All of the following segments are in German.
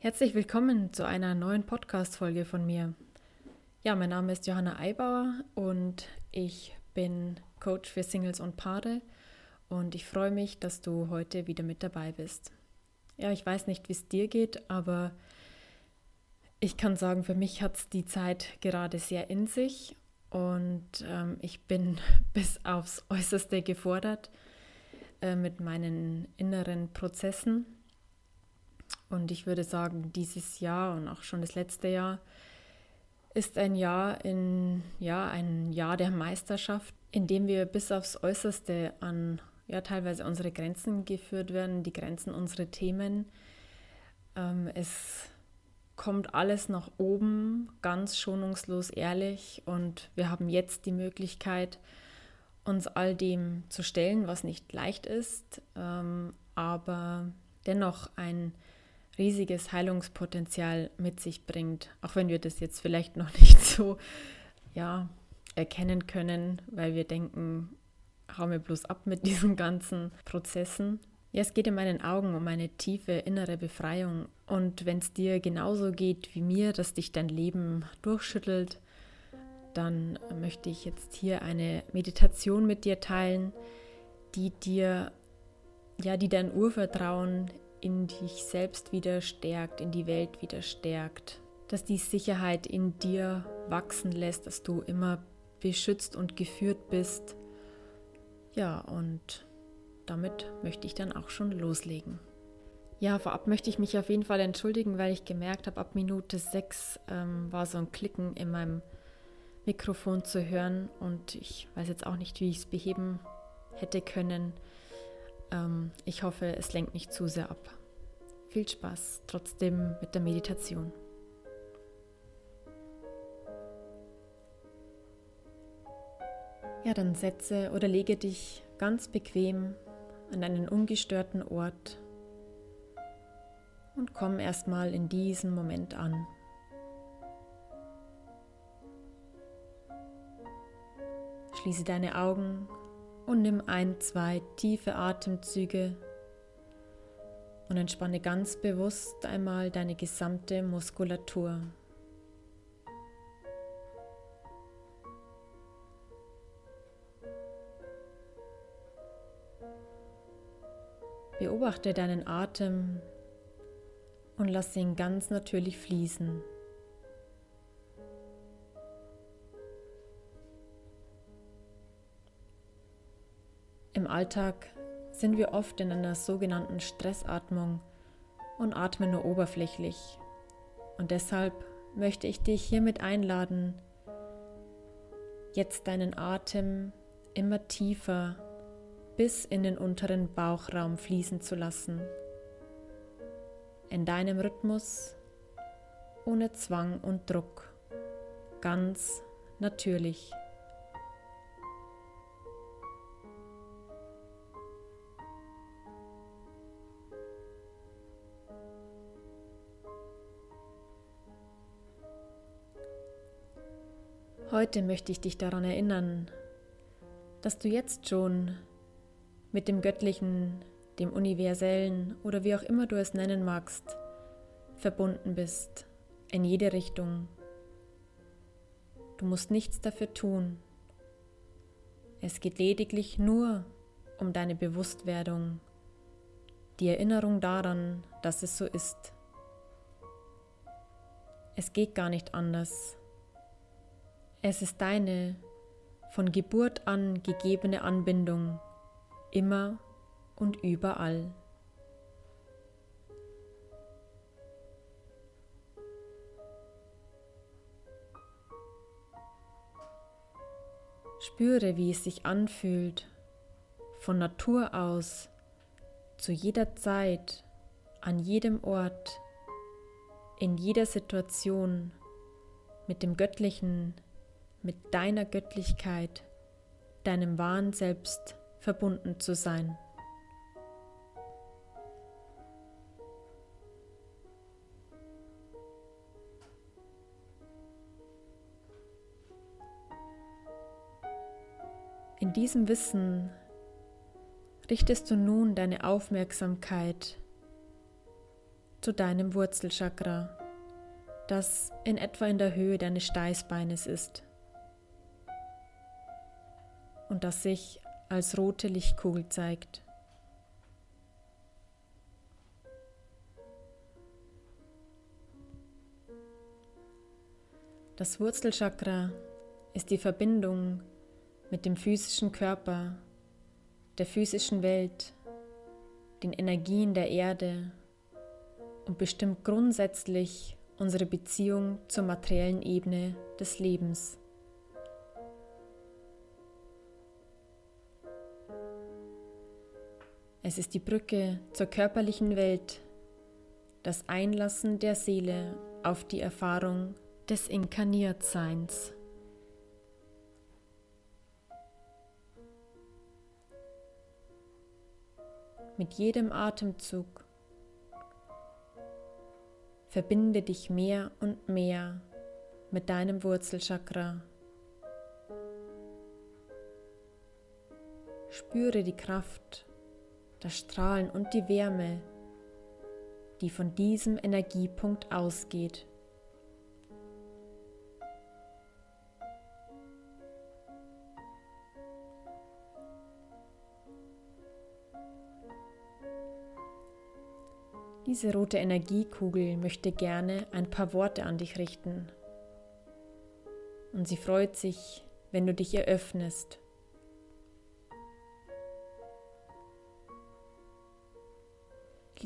Herzlich willkommen zu einer neuen Podcast-Folge von mir. Ja, mein Name ist Johanna Eibauer und ich bin Coach für Singles und Paare und ich freue mich, dass du heute wieder mit dabei bist. Ja, ich weiß nicht, wie es dir geht, aber ich kann sagen, für mich hat es die Zeit gerade sehr in sich und ähm, ich bin bis aufs Äußerste gefordert äh, mit meinen inneren Prozessen und ich würde sagen, dieses Jahr und auch schon das letzte Jahr ist ein Jahr in ja ein Jahr der Meisterschaft, in dem wir bis aufs Äußerste an ja teilweise unsere Grenzen geführt werden, die Grenzen unserer Themen. Ähm, es kommt alles nach oben, ganz schonungslos ehrlich und wir haben jetzt die Möglichkeit, uns all dem zu stellen, was nicht leicht ist, ähm, aber dennoch ein riesiges Heilungspotenzial mit sich bringt, auch wenn wir das jetzt vielleicht noch nicht so ja, erkennen können, weil wir denken, hau mir bloß ab mit diesen ganzen Prozessen. Ja, es geht in meinen Augen um eine tiefe innere Befreiung. Und wenn es dir genauso geht wie mir, dass dich dein Leben durchschüttelt, dann möchte ich jetzt hier eine Meditation mit dir teilen, die dir, ja, die dein Urvertrauen in dich selbst wieder stärkt, in die Welt wieder stärkt, dass die Sicherheit in dir wachsen lässt, dass du immer beschützt und geführt bist. Ja, und damit möchte ich dann auch schon loslegen. Ja, vorab möchte ich mich auf jeden Fall entschuldigen, weil ich gemerkt habe, ab Minute 6 ähm, war so ein Klicken in meinem Mikrofon zu hören und ich weiß jetzt auch nicht, wie ich es beheben hätte können. Ähm, ich hoffe, es lenkt nicht zu sehr ab. Viel Spaß trotzdem mit der Meditation. Ja, dann setze oder lege dich ganz bequem an einen ungestörten Ort und komm erstmal in diesem Moment an. Schließe deine Augen und nimm ein, zwei tiefe Atemzüge und entspanne ganz bewusst einmal deine gesamte Muskulatur. Beobachte deinen Atem und lass ihn ganz natürlich fließen. Im Alltag sind wir oft in einer sogenannten Stressatmung und atmen nur oberflächlich. Und deshalb möchte ich dich hiermit einladen, jetzt deinen Atem immer tiefer bis in den unteren Bauchraum fließen zu lassen. In deinem Rhythmus, ohne Zwang und Druck, ganz natürlich. Heute möchte ich dich daran erinnern, dass du jetzt schon mit dem Göttlichen, dem Universellen oder wie auch immer du es nennen magst, verbunden bist, in jede Richtung. Du musst nichts dafür tun. Es geht lediglich nur um deine Bewusstwerdung, die Erinnerung daran, dass es so ist. Es geht gar nicht anders. Es ist deine von Geburt an gegebene Anbindung, immer und überall. Spüre, wie es sich anfühlt, von Natur aus, zu jeder Zeit, an jedem Ort, in jeder Situation mit dem Göttlichen mit deiner Göttlichkeit, deinem wahren Selbst verbunden zu sein. In diesem Wissen richtest du nun deine Aufmerksamkeit zu deinem Wurzelchakra, das in etwa in der Höhe deines Steißbeines ist und das sich als rote Lichtkugel zeigt. Das Wurzelchakra ist die Verbindung mit dem physischen Körper, der physischen Welt, den Energien der Erde und bestimmt grundsätzlich unsere Beziehung zur materiellen Ebene des Lebens. Es ist die Brücke zur körperlichen Welt, das Einlassen der Seele auf die Erfahrung des Inkarniertseins. Mit jedem Atemzug verbinde dich mehr und mehr mit deinem Wurzelchakra. Spüre die Kraft, das Strahlen und die Wärme, die von diesem Energiepunkt ausgeht. Diese rote Energiekugel möchte gerne ein paar Worte an dich richten. Und sie freut sich, wenn du dich eröffnest.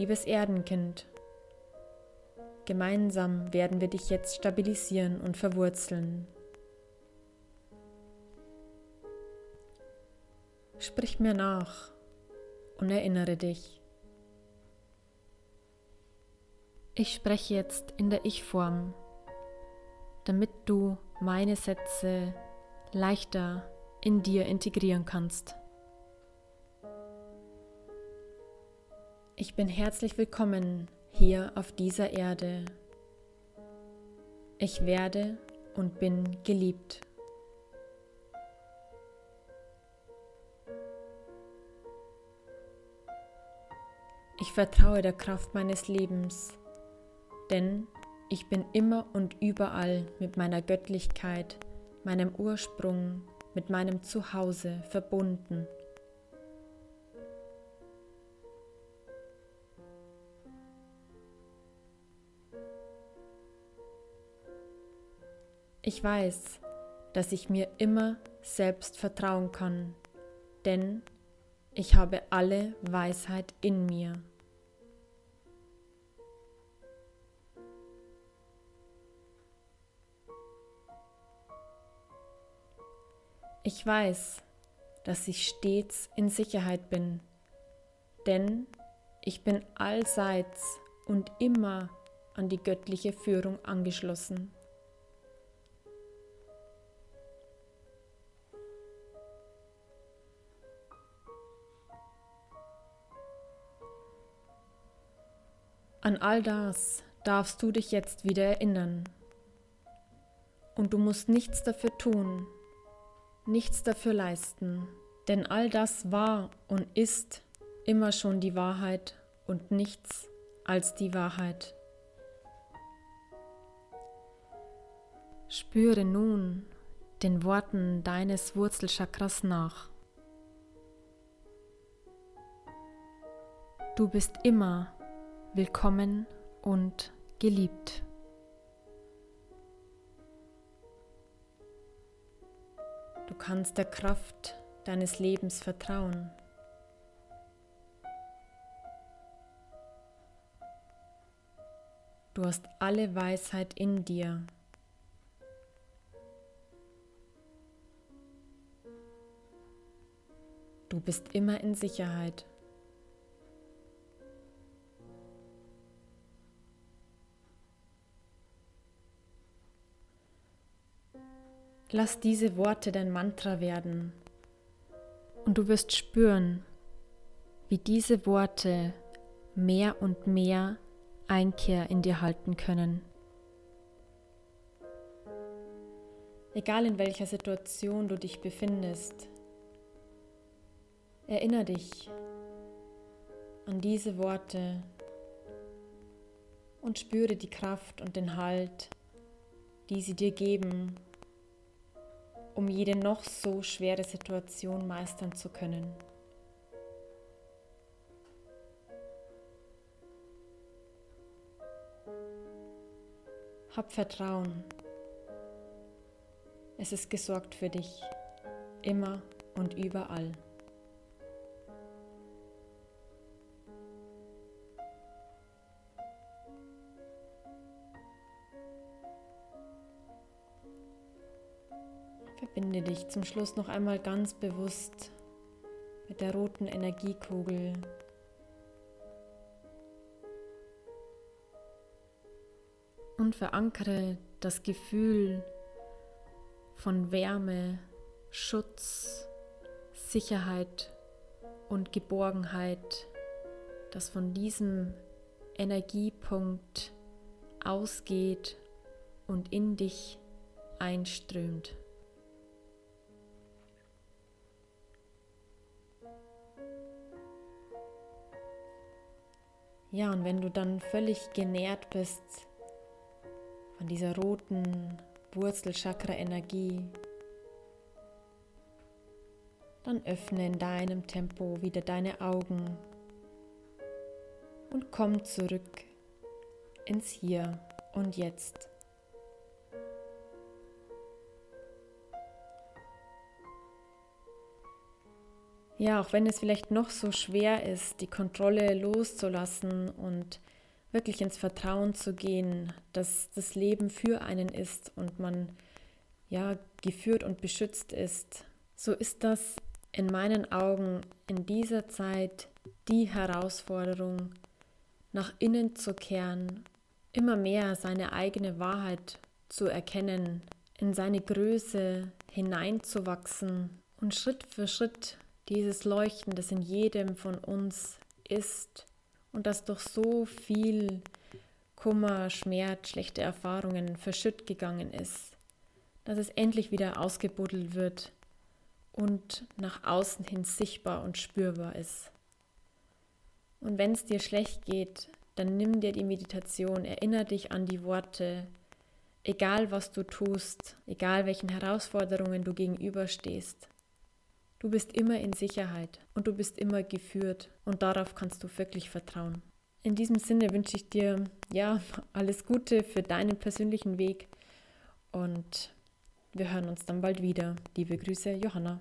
Liebes Erdenkind, gemeinsam werden wir dich jetzt stabilisieren und verwurzeln. Sprich mir nach und erinnere dich. Ich spreche jetzt in der Ich-Form, damit du meine Sätze leichter in dir integrieren kannst. Ich bin herzlich willkommen hier auf dieser Erde. Ich werde und bin geliebt. Ich vertraue der Kraft meines Lebens denn ich bin immer und überall mit meiner Göttlichkeit, meinem Ursprung, mit meinem Zuhause verbunden. Ich weiß, dass ich mir immer selbst vertrauen kann, denn ich habe alle Weisheit in mir. Ich weiß, dass ich stets in Sicherheit bin, denn ich bin allseits und immer an die göttliche Führung angeschlossen. An all das darfst du dich jetzt wieder erinnern. Und du musst nichts dafür tun, nichts dafür leisten, denn all das war und ist immer schon die Wahrheit und nichts als die Wahrheit. Spüre nun den Worten deines Wurzelchakras nach. Du bist immer willkommen und geliebt. Du kannst der Kraft deines Lebens vertrauen. Du hast alle Weisheit in dir. Du bist immer in Sicherheit. Lass diese Worte dein Mantra werden und du wirst spüren, wie diese Worte mehr und mehr Einkehr in dir halten können. Egal in welcher Situation du dich befindest, erinnere dich an diese Worte und spüre die Kraft und den Halt, die sie dir geben, um jede noch so schwere Situation meistern zu können. Hab Vertrauen. Es ist gesorgt für dich, immer und überall. Verbinde dich zum Schluss noch einmal ganz bewusst mit der roten Energiekugel. Und verankere das Gefühl von Wärme, Schutz, Sicherheit und Geborgenheit, das von diesem Energiepunkt ausgeht und in dich einströmt. Ja, und wenn du dann völlig genährt bist von dieser roten Wurzelchakra-Energie, dann öffne in deinem Tempo wieder deine Augen und komm zurück ins Hier und Jetzt. Ja, auch wenn es vielleicht noch so schwer ist, die Kontrolle loszulassen und wirklich ins Vertrauen zu gehen, dass das Leben für einen ist und man ja geführt und beschützt ist, so ist das in meinen Augen in dieser Zeit die Herausforderung, nach innen zu kehren, immer mehr seine eigene Wahrheit zu erkennen, in seine Größe hineinzuwachsen und Schritt für Schritt dieses Leuchten, das in jedem von uns ist und das durch so viel Kummer, Schmerz, schlechte Erfahrungen verschütt gegangen ist, dass es endlich wieder ausgebuddelt wird und nach außen hin sichtbar und spürbar ist. Und wenn es dir schlecht geht, dann nimm dir die Meditation, erinnere dich an die Worte, egal was du tust, egal welchen Herausforderungen du gegenüberstehst. Du bist immer in Sicherheit und du bist immer geführt und darauf kannst du wirklich vertrauen. In diesem Sinne wünsche ich dir ja alles Gute für deinen persönlichen Weg und wir hören uns dann bald wieder. Liebe Grüße, Johanna.